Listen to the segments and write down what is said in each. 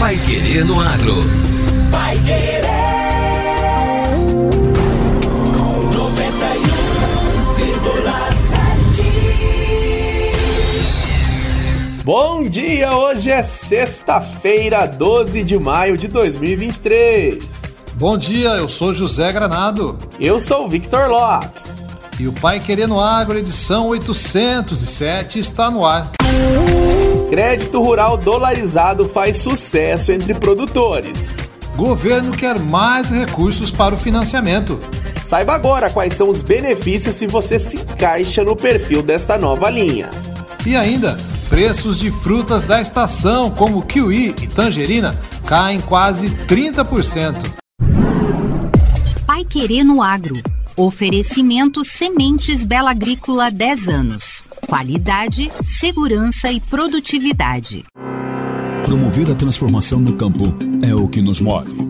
Pai Querer no Agro. Pai Querer. 91,7. Bom dia, hoje é sexta-feira, 12 de maio de 2023. Bom dia, eu sou José Granado. Eu sou o Victor Lopes. E o Pai Querendo Agro, edição 807, está no ar. Crédito rural dolarizado faz sucesso entre produtores. Governo quer mais recursos para o financiamento. Saiba agora quais são os benefícios se você se encaixa no perfil desta nova linha. E ainda, preços de frutas da estação, como kiwi e tangerina, caem quase 30%. Pai Querendo Agro Oferecimento Sementes Bela Agrícola 10 anos. Qualidade, segurança e produtividade. Promover a transformação no campo é o que nos move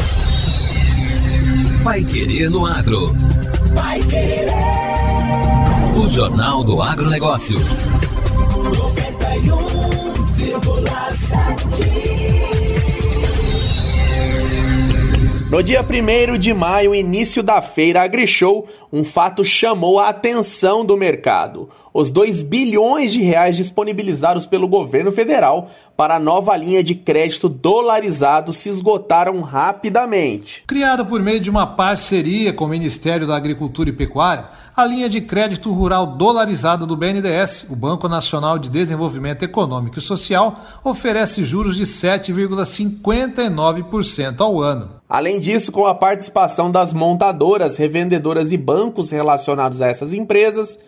Pai Querer no Agro. Pai Querer. O Jornal do Agronegócio. 91,7. No dia 1 de maio, início da feira AgriShow, um fato chamou a atenção do mercado. Os 2 bilhões de reais disponibilizados pelo governo federal para a nova linha de crédito dolarizado se esgotaram rapidamente. Criada por meio de uma parceria com o Ministério da Agricultura e Pecuária, a linha de crédito rural dolarizado do BNDES, o Banco Nacional de Desenvolvimento Econômico e Social, oferece juros de 7,59% ao ano. Além disso, com a participação das montadoras, revendedoras e bancos relacionados a essas empresas,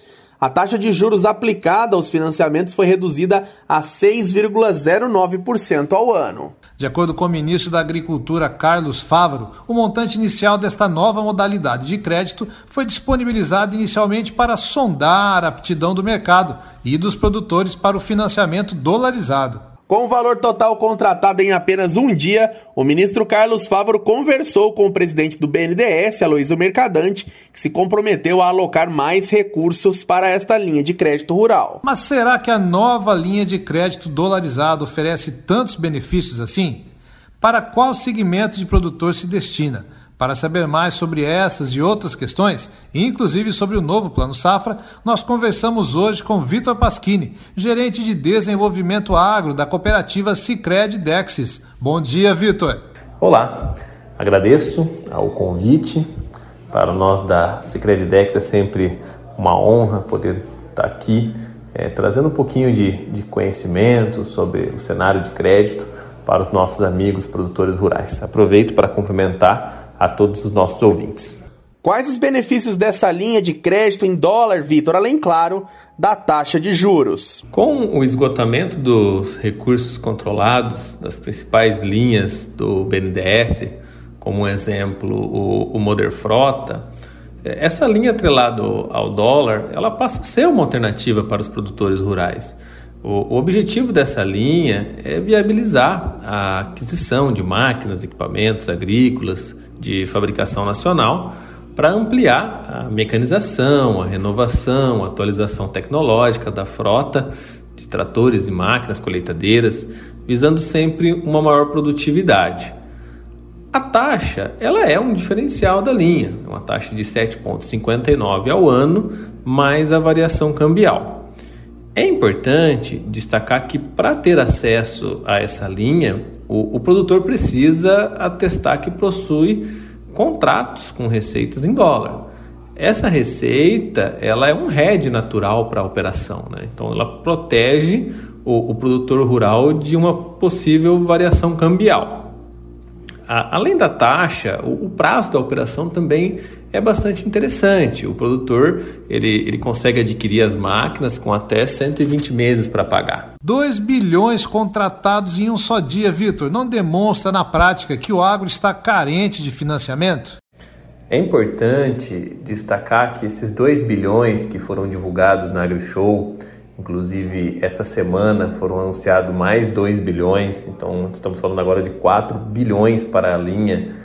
a taxa de juros aplicada aos financiamentos foi reduzida a 6,09% ao ano. De acordo com o ministro da Agricultura, Carlos Fávaro, o montante inicial desta nova modalidade de crédito foi disponibilizado inicialmente para sondar a aptidão do mercado e dos produtores para o financiamento dolarizado. Com o valor total contratado em apenas um dia, o ministro Carlos Fávaro conversou com o presidente do BNDES, Aloysio Mercadante, que se comprometeu a alocar mais recursos para esta linha de crédito rural. Mas será que a nova linha de crédito dolarizado oferece tantos benefícios assim? Para qual segmento de produtor se destina? Para saber mais sobre essas e outras questões, inclusive sobre o novo Plano Safra, nós conversamos hoje com Vitor Pasquini, gerente de desenvolvimento agro da cooperativa Cicred Dexis. Bom dia, Vitor. Olá, agradeço ao convite. Para nós da Cicred Dex é sempre uma honra poder estar aqui é, trazendo um pouquinho de, de conhecimento sobre o cenário de crédito para os nossos amigos produtores rurais. Aproveito para cumprimentar a todos os nossos ouvintes. Quais os benefícios dessa linha de crédito em dólar, Vitor, além, claro, da taxa de juros? Com o esgotamento dos recursos controlados das principais linhas do BNDES, como um exemplo o, o Moder Frota, essa linha atrelada ao dólar, ela passa a ser uma alternativa para os produtores rurais. O, o objetivo dessa linha é viabilizar a aquisição de máquinas, equipamentos agrícolas, de fabricação nacional para ampliar a mecanização, a renovação, a atualização tecnológica da frota de tratores e máquinas colheitadeiras, visando sempre uma maior produtividade. A taxa, ela é um diferencial da linha, uma taxa de 7,59 ao ano, mais a variação cambial. É importante destacar que para ter acesso a essa linha, o, o produtor precisa atestar que possui contratos com receitas em dólar. Essa receita ela é um hedge natural para a operação, né? então ela protege o, o produtor rural de uma possível variação cambial. A, além da taxa, o, o, prazo da operação também é bastante interessante. O produtor ele, ele consegue adquirir as máquinas com até 120 meses para pagar. 2 bilhões contratados em um só dia, Vitor, não demonstra na prática que o agro está carente de financiamento? É importante destacar que esses 2 bilhões que foram divulgados na AgriShow Show Inclusive, essa semana foram anunciados mais 2 bilhões, então estamos falando agora de 4 bilhões para a linha.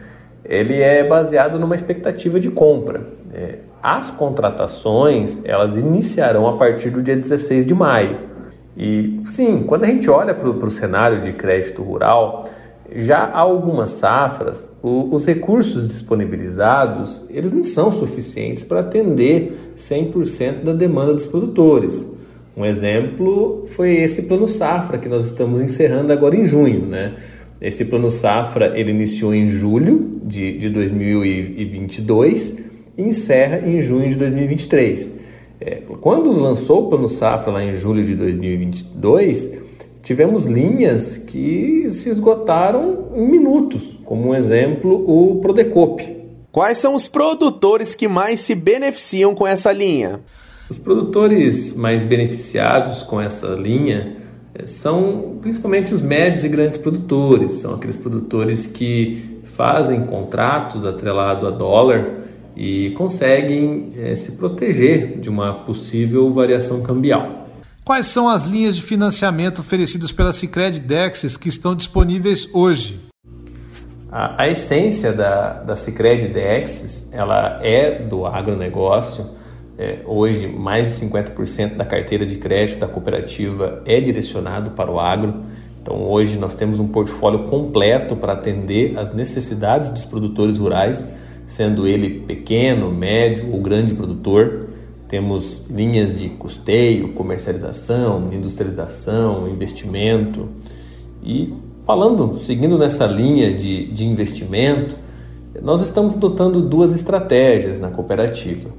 Ele é baseado numa expectativa de compra. É, as contratações elas iniciarão a partir do dia 16 de maio. E sim, quando a gente olha para o cenário de crédito rural, já há algumas safras, o, os recursos disponibilizados eles não são suficientes para atender 100% da demanda dos produtores. Um exemplo foi esse plano safra que nós estamos encerrando agora em junho, né? Esse plano safra ele iniciou em julho de, de 2022 e encerra em junho de 2023. É, quando lançou o plano safra lá em julho de 2022, tivemos linhas que se esgotaram em minutos, como um exemplo o Prodecop. Quais são os produtores que mais se beneficiam com essa linha? Os produtores mais beneficiados com essa linha eh, são principalmente os médios e grandes produtores, são aqueles produtores que fazem contratos atrelado a dólar e conseguem é, se proteger de uma possível variação cambial. Quais são as linhas de financiamento oferecidas pela Sicredi Dexis que estão disponíveis hoje? A, a essência da, da Sicredi Dexis ela é do agronegócio, é, hoje, mais de 50% da carteira de crédito da cooperativa é direcionado para o agro. Então, hoje nós temos um portfólio completo para atender as necessidades dos produtores rurais, sendo ele pequeno, médio ou grande produtor. Temos linhas de custeio, comercialização, industrialização, investimento. E falando, seguindo nessa linha de, de investimento, nós estamos adotando duas estratégias na cooperativa.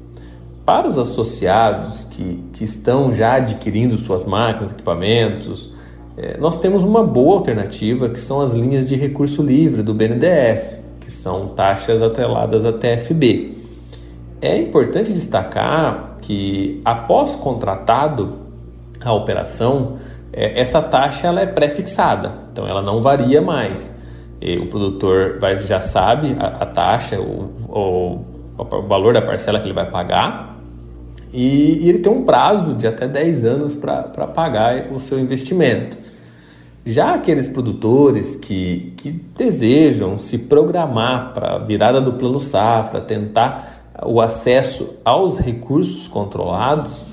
Para os associados que, que estão já adquirindo suas máquinas, equipamentos, é, nós temos uma boa alternativa que são as linhas de recurso livre do BNDES, que são taxas atreladas à TFB. É importante destacar que após contratado a operação, é, essa taxa ela é pré-fixada, então ela não varia mais. E o produtor vai, já sabe a, a taxa, o, o, o valor da parcela que ele vai pagar, e, e ele tem um prazo de até 10 anos para pagar o seu investimento. Já aqueles produtores que, que desejam se programar para a virada do plano safra, tentar o acesso aos recursos controlados,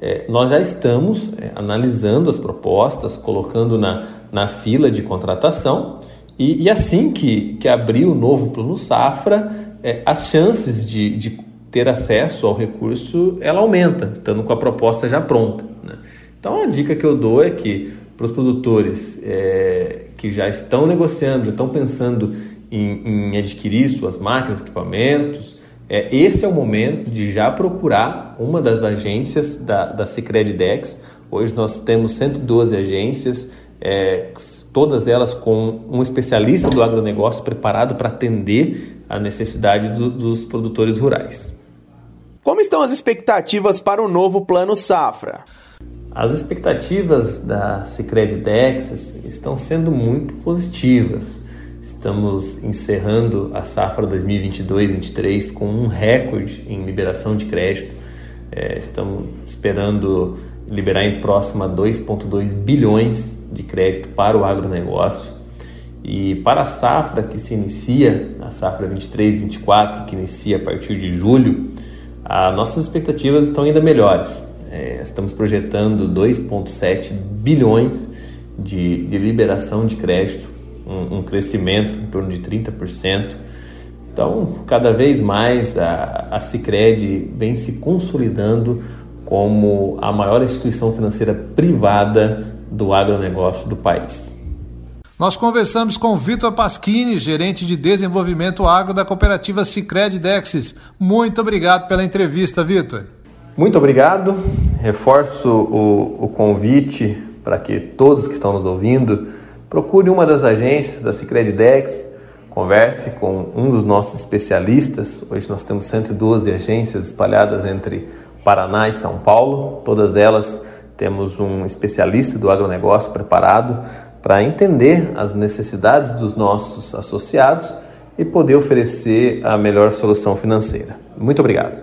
é, nós já estamos é, analisando as propostas, colocando na, na fila de contratação e, e assim que, que abrir o novo plano safra, é, as chances de, de ter acesso ao recurso, ela aumenta, estando com a proposta já pronta. Né? Então, a dica que eu dou é que para os produtores é, que já estão negociando, já estão pensando em, em adquirir suas máquinas, equipamentos, é, esse é o momento de já procurar uma das agências da, da Cicred Dex. Hoje nós temos 112 agências, é, todas elas com um especialista do agronegócio preparado para atender a necessidade do, dos produtores rurais. Como estão as expectativas para o novo Plano Safra? As expectativas da Sicredi Dexas estão sendo muito positivas. Estamos encerrando a safra 2022-23 com um recorde em liberação de crédito. É, estamos esperando liberar em próximo a 2,2 bilhões de crédito para o agronegócio. E para a safra que se inicia, a safra 23-24, que inicia a partir de julho, as nossas expectativas estão ainda melhores. É, estamos projetando 2,7 bilhões de, de, liberação de crédito, um, um, crescimento em torno de 30%. Então, cada vez mais a, a Cicred vem se consolidando como a maior instituição financeira privada do agronegócio do país. Nós conversamos com Vitor Pasquini, gerente de desenvolvimento agro da cooperativa Sicredi Dexis. Muito obrigado pela entrevista, Vitor. Muito obrigado. Reforço o, o convite para que todos que estão nos ouvindo procure uma das agências da Sicredi Dex, converse com um dos nossos especialistas. Hoje nós temos 112 agências espalhadas entre Paraná e São Paulo. Todas elas temos um especialista do agronegócio preparado para entender as necessidades dos nossos associados e poder oferecer a melhor solução financeira. Muito obrigado.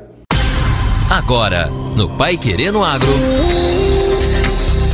Agora, no Pai Querendo Agro.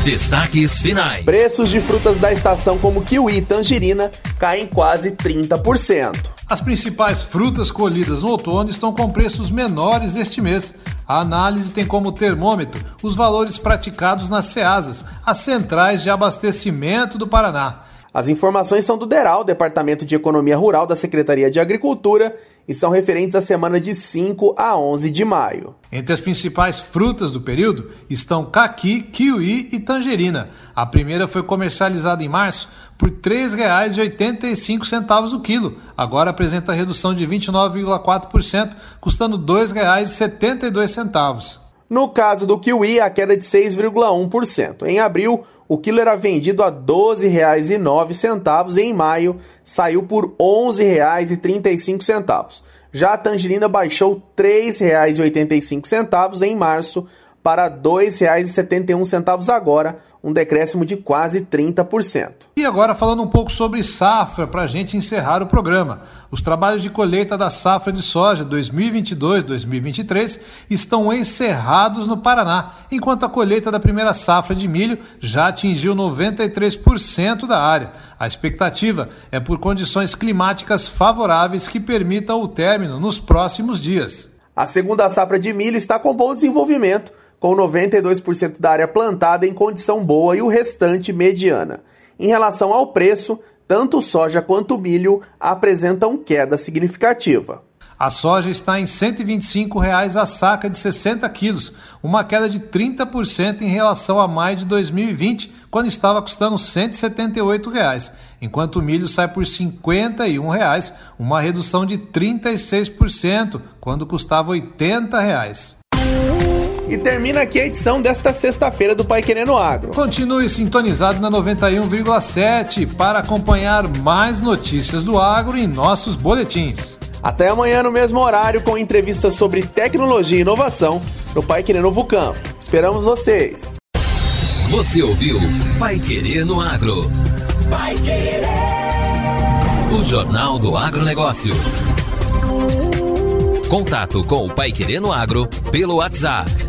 Destaques finais. Preços de frutas da estação como kiwi e tangerina caem quase 30%. As principais frutas colhidas no outono estão com preços menores este mês. A análise tem como termômetro os valores praticados nas CEASAS, as centrais de abastecimento do Paraná. As informações são do DERAL, Departamento de Economia Rural da Secretaria de Agricultura, e são referentes à semana de 5 a 11 de maio. Entre as principais frutas do período estão caqui, kiwi e tangerina. A primeira foi comercializada em março por R$ 3,85 o quilo. Agora apresenta redução de 29,4%, custando R$ 2,72. No caso do kiwi, a queda de 6,1%. Em abril, o quilo era vendido a R$ 12,09 e em maio saiu por R$ 11,35. Já a tangerina baixou R$ 3,85 em março para R$ 2,71 agora, um decréscimo de quase 30%. E agora falando um pouco sobre safra para a gente encerrar o programa. Os trabalhos de colheita da safra de soja 2022-2023 estão encerrados no Paraná, enquanto a colheita da primeira safra de milho já atingiu 93% da área. A expectativa é por condições climáticas favoráveis que permitam o término nos próximos dias. A segunda safra de milho está com bom desenvolvimento com 92% da área plantada em condição boa e o restante mediana. Em relação ao preço, tanto soja quanto milho apresentam queda significativa. A soja está em 125 reais a saca de 60 quilos, uma queda de 30% em relação a maio de 2020, quando estava custando 178 reais, enquanto o milho sai por 51 reais, uma redução de 36%, quando custava R$ 80. E termina aqui a edição desta sexta-feira do Pai Querendo Agro. Continue sintonizado na 91,7 para acompanhar mais notícias do agro em nossos boletins. Até amanhã no mesmo horário com entrevistas sobre tecnologia e inovação no Pai Querendo Vulcão. Esperamos vocês. Você ouviu Pai Querendo Agro. Pai Querer. O Jornal do Agronegócio. Contato com o Pai Querendo Agro pelo WhatsApp